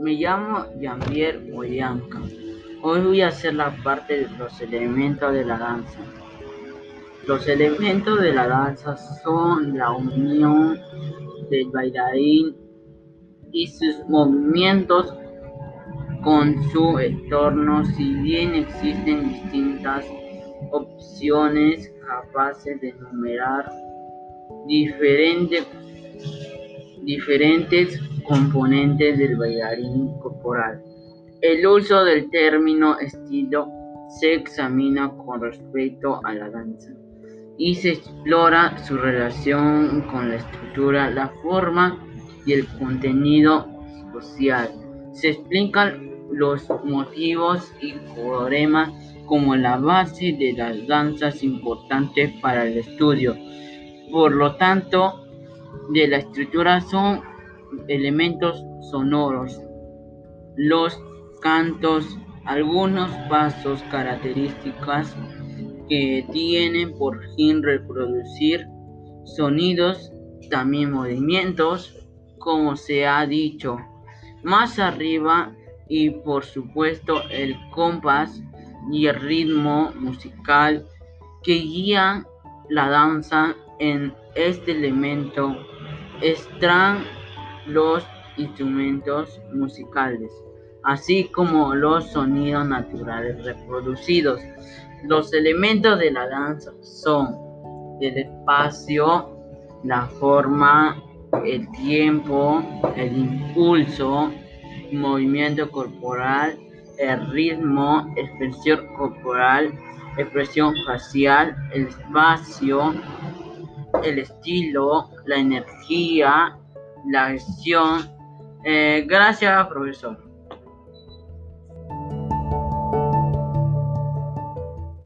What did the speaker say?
Me llamo Jean-Pierre Williamka. Hoy voy a hacer la parte de los elementos de la danza. Los elementos de la danza son la unión del bailarín y sus movimientos con su entorno, si bien existen distintas opciones capaces de enumerar diferentes, diferentes componentes del bailarín corporal. El uso del término estilo se examina con respecto a la danza y se explora su relación con la estructura, la forma y el contenido social. Se explican los motivos y coremas como la base de las danzas importantes para el estudio. Por lo tanto, de la estructura son elementos sonoros, los cantos, algunos pasos características que tienen por fin reproducir sonidos, también movimientos, como se ha dicho. Más arriba y por supuesto el compás y el ritmo musical que guían la danza en este elemento están los instrumentos musicales, así como los sonidos naturales reproducidos. Los elementos de la danza son el espacio, la forma, el tiempo, el impulso, movimiento corporal, el ritmo, expresión corporal, expresión facial, el espacio, el estilo, la energía, la gestión. Eh, gracias, profesor.